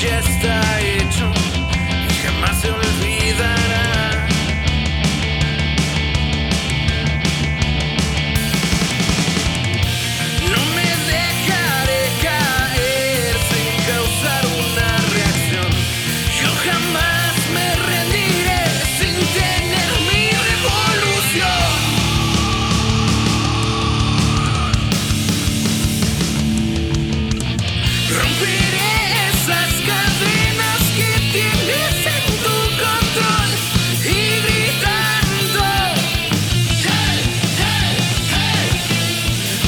ya está hecho y jamás se olvidará. No me dejaré caer sin causar una reacción. Yo jamás me rendiré sin tener mi revolución.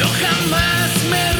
Yo jamás me